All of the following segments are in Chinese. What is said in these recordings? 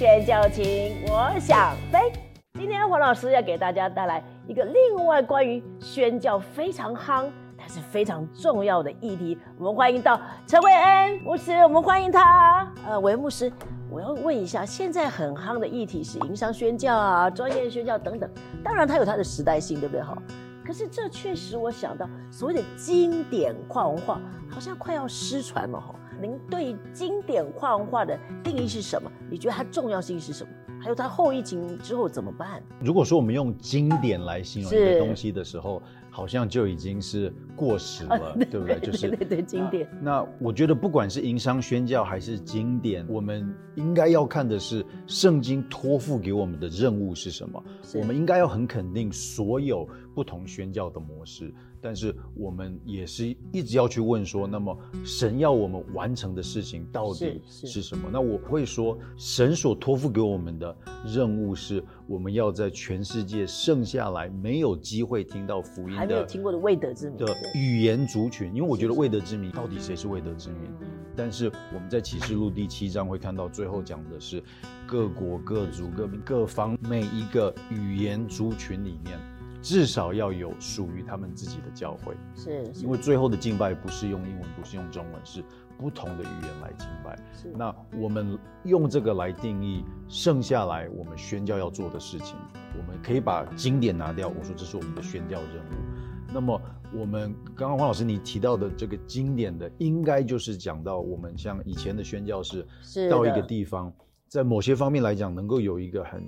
宣教情，我想飞。今天黄老师要给大家带来一个另外关于宣教非常夯，但是非常重要的议题。我们欢迎到陈伟恩牧师，我们欢迎他。呃，伟牧师，我要问一下，现在很夯的议题是营商宣教啊、专业宣教等等，当然它有它的时代性，对不对？哈。可是这确实我想到所谓的经典跨文化，好像快要失传了哈。您对经典跨文化的定义是什么？你觉得它重要性是什么？还有它后疫情之后怎么办？如果说我们用经典来形容一个东西的时候，好像就已经是过时了，对不对？就是对对经典。那我觉得不管是营商宣教还是经典，我们应该要看的是圣经托付给我们的任务是什么。我们应该要很肯定所有不同宣教的模式。但是我们也是一直要去问说，那么神要我们完成的事情到底是什么？那我会说，神所托付给我们的任务是，我们要在全世界剩下来没有机会听到福音的、还没有听过的未得之民的语言族群。因为我觉得未得之民到底谁是未得之民？但是我们在启示录第七章会看到，最后讲的是各国各族各民各方每一个语言族群里面。至少要有属于他们自己的教会，是，因为最后的敬拜不是用英文，不是用中文，是不同的语言来敬拜。是，那我们用这个来定义剩下来我们宣教要做的事情。我们可以把经典拿掉，我说这是我们的宣教任务。那么我们刚刚黄老师你提到的这个经典的，应该就是讲到我们像以前的宣教士，到一个地方，在某些方面来讲，能够有一个很。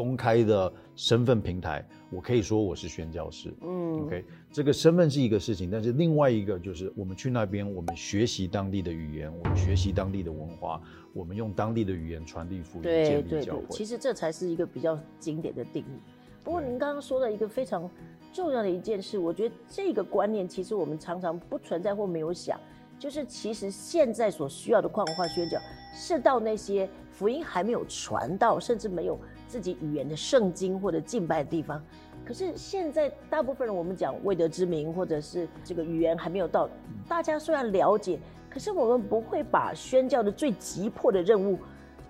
公开的身份平台，我可以说我是宣教师。嗯，OK，这个身份是一个事情，但是另外一个就是我们去那边，我们学习当地的语言，我们学习当地的文化，我们用当地的语言传递福音，建立教会。其实这才是一个比较经典的定义。不过您刚刚说的一个非常重要的一件事，我觉得这个观念其实我们常常不存在或没有想，就是其实现在所需要的跨文化宣教，是到那些福音还没有传到，甚至没有。自己语言的圣经或者敬拜的地方，可是现在大部分人我们讲未得之名，或者是这个语言还没有到，大家虽然了解，可是我们不会把宣教的最急迫的任务，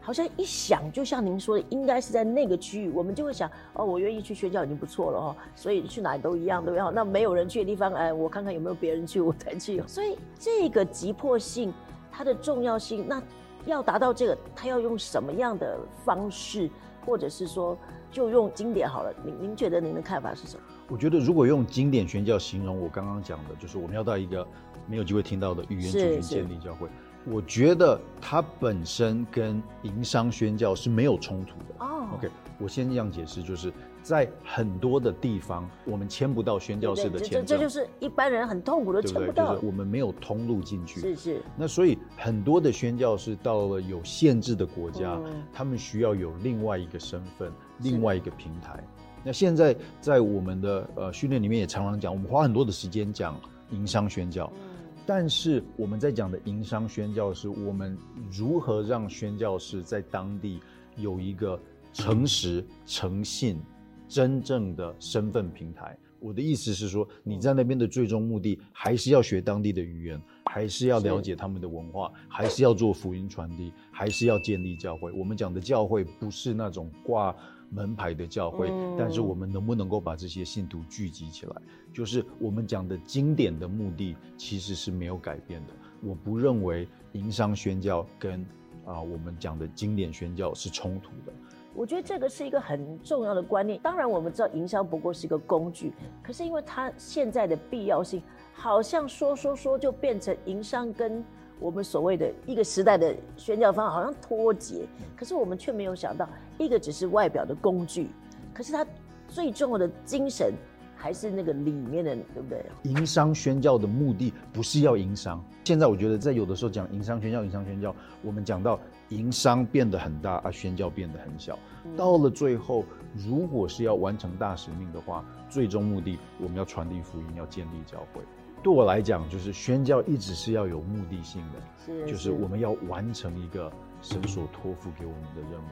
好像一想就像您说的，应该是在那个区域，我们就会想哦，我愿意去宣教已经不错了哦，所以去哪里都一样，对不对？那没有人去的地方，哎，我看看有没有别人去，我才去。所以这个急迫性，它的重要性，那要达到这个，它要用什么样的方式？或者是说，就用经典好了。您您觉得您的看法是什么？我觉得如果用经典宣教形容我刚刚讲的，就是我们要到一个没有机会听到的语言族群建立教会。我觉得它本身跟营商宣教是没有冲突的。哦，OK，我先这样解释，就是在很多的地方，我们签不到宣教士的签证，这就是一般人很痛苦的签不到，就是我们没有通路进去。是是。那所以很多的宣教士到了有限制的国家，他们需要有另外一个身份，另外一个平台。那现在在我们的呃训练里面也常常讲，我们花很多的时间讲营商宣教。但是我们在讲的营商宣教是，我们如何让宣教师在当地有一个诚实、诚信、真正的身份平台。我的意思是说，你在那边的最终目的还是要学当地的语言，还是要了解他们的文化，还是要做福音传递，还是要建立教会。我们讲的教会不是那种挂。门牌的教会，但是我们能不能够把这些信徒聚集起来？就是我们讲的经典的目的其实是没有改变的。我不认为营商宣教跟啊我们讲的经典宣教是冲突的。我觉得这个是一个很重要的观念。当然我们知道营销不过是一个工具，可是因为它现在的必要性，好像说说说就变成营商跟。我们所谓的一个时代的宣教方法好像脱节，可是我们却没有想到，一个只是外表的工具，可是它最重要的精神还是那个里面的，对不对？营商宣教的目的不是要营商。现在我觉得在有的时候讲营商宣教，营商宣教，我们讲到营商变得很大，而宣教变得很小。到了最后，如果是要完成大使命的话，最终目的我们要传递福音，要建立教会。对我来讲，就是宣教一直是要有目的性的，是，就是我们要完成一个神所托付给我们的任务。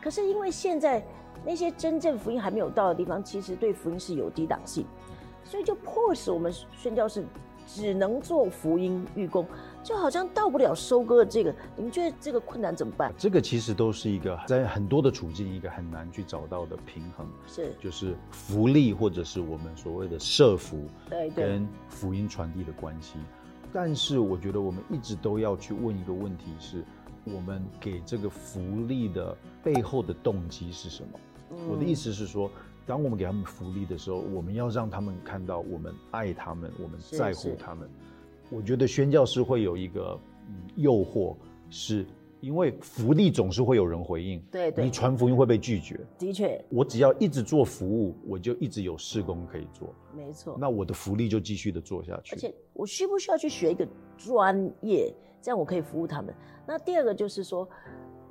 可是因为现在那些真正福音还没有到的地方，其实对福音是有抵挡性，所以就迫使我们宣教士只能做福音预工。就好像到不了收割这个。你们觉得这个困难怎么办？这个其实都是一个在很多的处境一个很难去找到的平衡，是就是福利或者是我们所谓的社福，对对，跟福音传递的关系。但是我觉得我们一直都要去问一个问题：是我们给这个福利的背后的动机是什么？我的意思是说。当我们给他们福利的时候，我们要让他们看到我们爱他们，我们在乎他们。我觉得宣教师会有一个诱惑，是因为福利总是会有人回应。对对，你传福音会被拒绝。的确，我只要一直做服务，我就一直有事工可以做。没错，那我的福利就继续的做下去。而且我需不需要去学一个专业，这样我可以服务他们？那第二个就是说。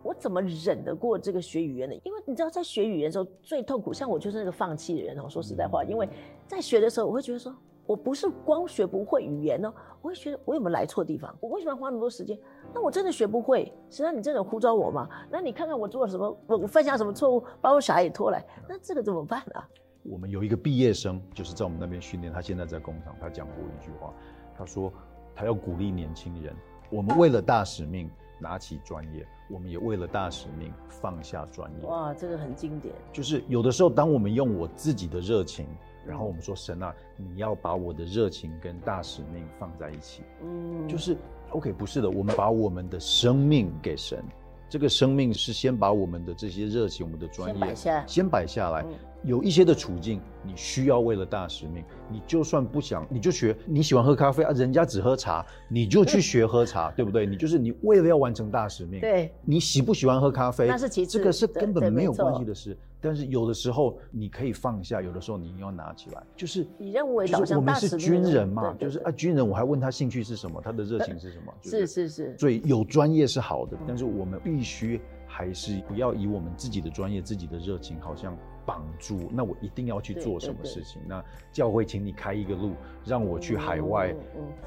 我怎么忍得过这个学语言的？因为你知道，在学语言的时候最痛苦。像我就是那个放弃的人哦。说实在话，因为在学的时候，我会觉得说，我不是光学不会语言哦，我会觉得我有没有来错地方？我为什么要花那么多时间？那我真的学不会？实际上你真的呼召我吗？那你看看我做了什么？我我犯下什么错误，把我小孩也拖来？那这个怎么办啊？我们有一个毕业生，就是在我们那边训练，他现在在工厂，他讲过一句话，他说他要鼓励年轻人，我们为了大使命。拿起专业，我们也为了大使命放下专业。哇，这个很经典。就是有的时候，当我们用我自己的热情，然后我们说神啊，你要把我的热情跟大使命放在一起。嗯，就是 OK，不是的，我们把我们的生命给神。这个生命是先把我们的这些热情、我们的专业先摆下来。有一些的处境，你需要为了大使命，你就算不想，你就学。你喜欢喝咖啡啊，人家只喝茶，你就去学喝茶，对不对？你就是你为了要完成大使命。对，你喜不喜欢喝咖啡？那是其次，这个是根本没有关系的事。但是有的时候你可以放下，有的时候你要拿起来，就是以任务为导向。我们是军人嘛，就是啊，军人我还问他兴趣是什么，他的热情是什么？是是是。所以有专业是好的，但是我们必须还是不要以我们自己的专业、自己的热情，好像。绑住，那我一定要去做什么事情？那教会，请你开一个路，让我去海外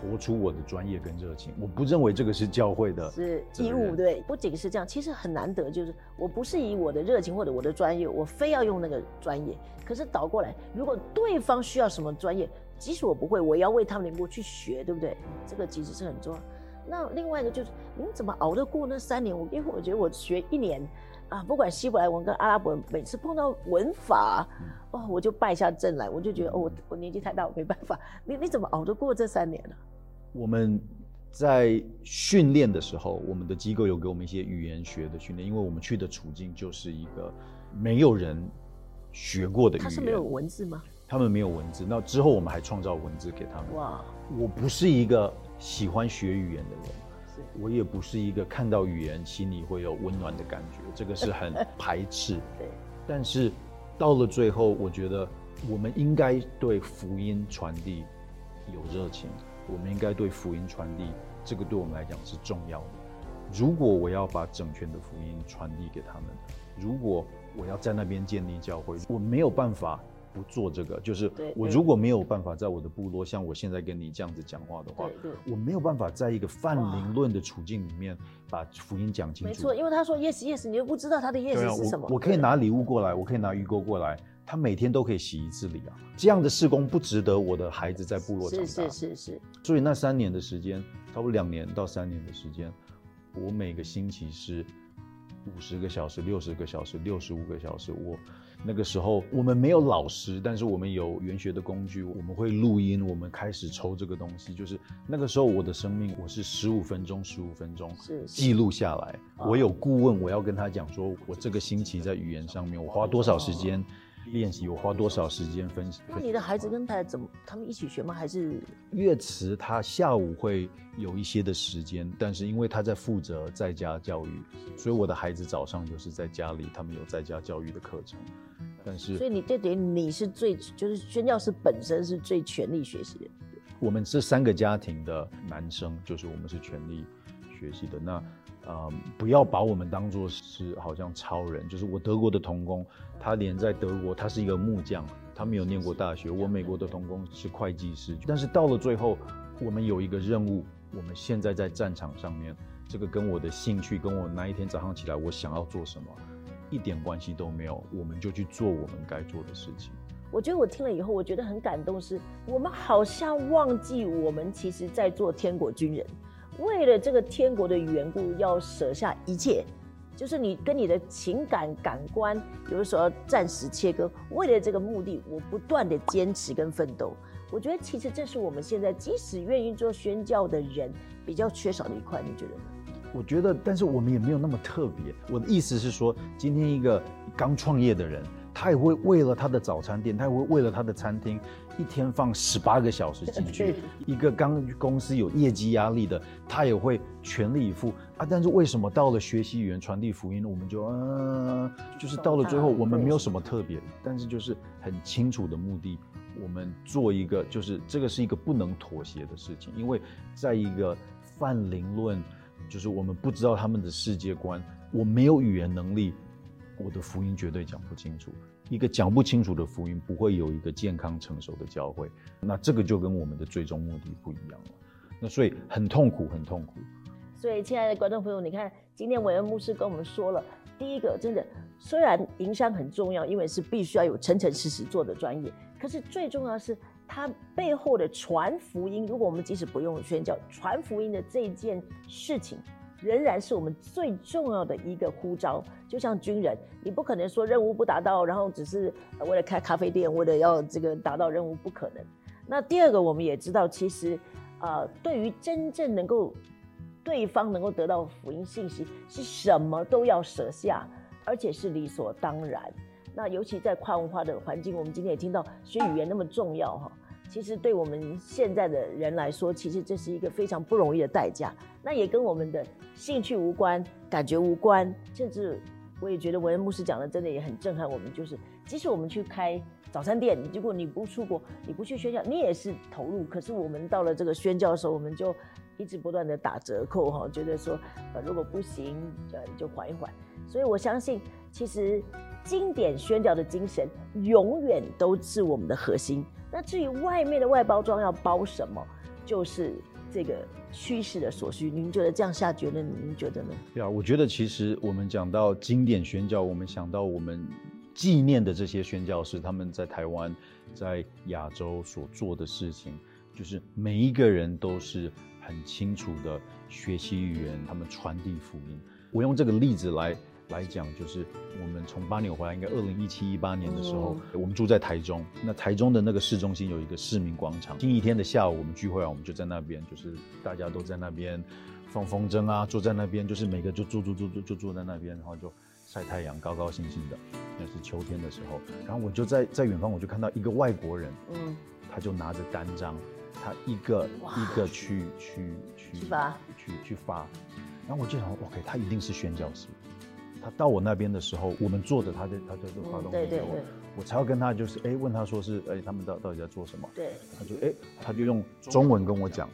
活出我的专业跟热情。我不认为这个是教会的是义务，对，不仅是这样，其实很难得，就是我不是以我的热情或者我的专业，我非要用那个专业。可是倒过来，如果对方需要什么专业，即使我不会，我也要为他们能够去学，对不对？这个其实是很重要。那另外一个就是，你怎么熬得过那三年？我因为我觉得我学一年。啊，不管希伯来文跟阿拉伯文，每次碰到文法，哦，我就败下阵来，我就觉得，哦，我我年纪太大，我没办法。你你怎么熬得过这三年呢？我们在训练的时候，我们的机构有给我们一些语言学的训练，因为我们去的处境就是一个没有人学过的语言。他是没有文字吗？他们没有文字。那之后我们还创造文字给他们。哇！我不是一个喜欢学语言的人。我也不是一个看到语言心里会有温暖的感觉，这个是很 排斥。对，但是到了最后，我觉得我们应该对福音传递有热情，我们应该对福音传递，这个对我们来讲是重要的。如果我要把整全的福音传递给他们，如果我要在那边建立教会，我没有办法。不做这个，就是我如果没有办法在我的部落像我现在跟你这样子讲话的话，我没有办法在一个泛灵论的处境里面把福音讲清楚。没错，因为他说 yes yes，你又不知道他的 yes 是什么。我可以拿礼物过来，我可以拿鱼钩过来，他每天都可以洗一次礼啊。这样的事工不值得我的孩子在部落长大。是是是是。所以那三年的时间，差不多两年到三年的时间，我每个星期是五十个小时、六十个小时、六十五个小时，我。那个时候我们没有老师，但是我们有原学的工具，我们会录音，我们开始抽这个东西。就是那个时候我的生命，我是十五分钟，十五分钟记录下来。我有顾问，我要跟他讲说，我这个星期在语言上面我花多少时间。练习我花多少时间分析？那你的孩子跟他怎么？他们一起学吗？还是乐词？他下午会有一些的时间，但是因为他在负责在家教育，所以我的孩子早上就是在家里，他们有在家教育的课程。但是，所以你这点你是最就是宣教师本身是最全力学习的。我们这三个家庭的男生，就是我们是全力学习的。那。呃，不要把我们当做是好像超人。就是我德国的童工，他连在德国，他是一个木匠，他没有念过大学。我美国的童工是会计师，但是到了最后，我们有一个任务，我们现在在战场上面，这个跟我的兴趣，跟我那一天早上起来我想要做什么，一点关系都没有。我们就去做我们该做的事情。我觉得我听了以后，我觉得很感动，是我们好像忘记我们其实在做天国军人。为了这个天国的缘故，要舍下一切，就是你跟你的情感感官有的时候暂时切割。为了这个目的，我不断的坚持跟奋斗。我觉得其实这是我们现在即使愿意做宣教的人比较缺少的一块，你觉得呢？我觉得，但是我们也没有那么特别。我的意思是说，今天一个刚创业的人，他也会为了他的早餐店，他也会为了他的餐厅，一天放十八个小时进去。一个刚公司有业绩压力的，他也会全力以赴啊。但是为什么到了学习语言、传递福音，我们就嗯，就是到了最后，我们没有什么特别，但是就是很清楚的目的。我们做一个，就是这个是一个不能妥协的事情，因为在一个泛灵论，就是我们不知道他们的世界观，我没有语言能力，我的福音绝对讲不清楚。一个讲不清楚的福音，不会有一个健康成熟的教会。那这个就跟我们的最终目的不一样了。那所以很痛苦，很痛苦。所以，亲爱的观众朋友，你看，今天韦恩牧师跟我们说了，第一个，真的，虽然营商很重要，因为是必须要有诚诚实实做的专业。可是最重要的是，它背后的传福音。如果我们即使不用宣教，传福音的这件事情，仍然是我们最重要的一个呼召。就像军人，你不可能说任务不达到，然后只是为了开咖啡店，为了要这个达到任务，不可能。那第二个，我们也知道，其实，呃，对于真正能够对方能够得到福音信息，是什么都要舍下，而且是理所当然。那尤其在跨文化的环境，我们今天也听到学语言那么重要哈。其实对我们现在的人来说，其实这是一个非常不容易的代价。那也跟我们的兴趣无关，感觉无关。甚至我也觉得文恩牧师讲的真的也很震撼我们，就是即使我们去开早餐店，如果你不出国，你不去宣教，你也是投入。可是我们到了这个宣教的时候，我们就一直不断的打折扣哈，觉得说呃如果不行，呃就缓一缓。所以我相信，其实。经典宣教的精神永远都是我们的核心。那至于外面的外包装要包什么，就是这个趋势的所需。您觉得这样下决论，您觉得呢？对啊，我觉得其实我们讲到经典宣教，我们想到我们纪念的这些宣教士，他们在台湾、在亚洲所做的事情，就是每一个人都是很清楚的学习语言，他们传递福音。我用这个例子来。来讲，就是我们从巴纽回来，应该二零一七一八年的时候，我们住在台中。那台中的那个市中心有一个市民广场。星期天的下午，我们聚会啊，我们就在那边，就是大家都在那边放风筝啊，坐在那边，就是每个就坐坐坐坐就坐在那边，然后就晒太阳，高高兴兴的。那是秋天的时候，然后我就在在远方，我就看到一个外国人，嗯，他就拿着单张，他一个一个去去去发，去去发。然后我就想，OK，他一定是宣教师。他到我那边的时候，我们坐着，他就他就就发动给我，我才要跟他就是哎问他说是哎他们到到底在做什么？对，他就哎他就用中文跟我讲，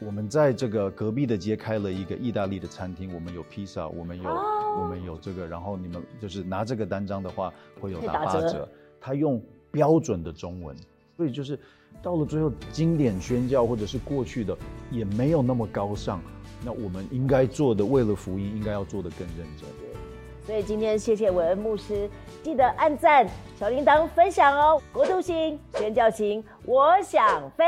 我们在这个隔壁的街开了一个意大利的餐厅，我们有披萨，我们有我们有这个，然后你们就是拿这个单张的话会有打八折。他用标准的中文，所以就是到了最后经典宣教或者是过去的也没有那么高尚，那我们应该做的为了福音应该要做的更认真。所以今天谢谢韦恩牧师，记得按赞、小铃铛、分享哦！国度星宣教行，我想飞。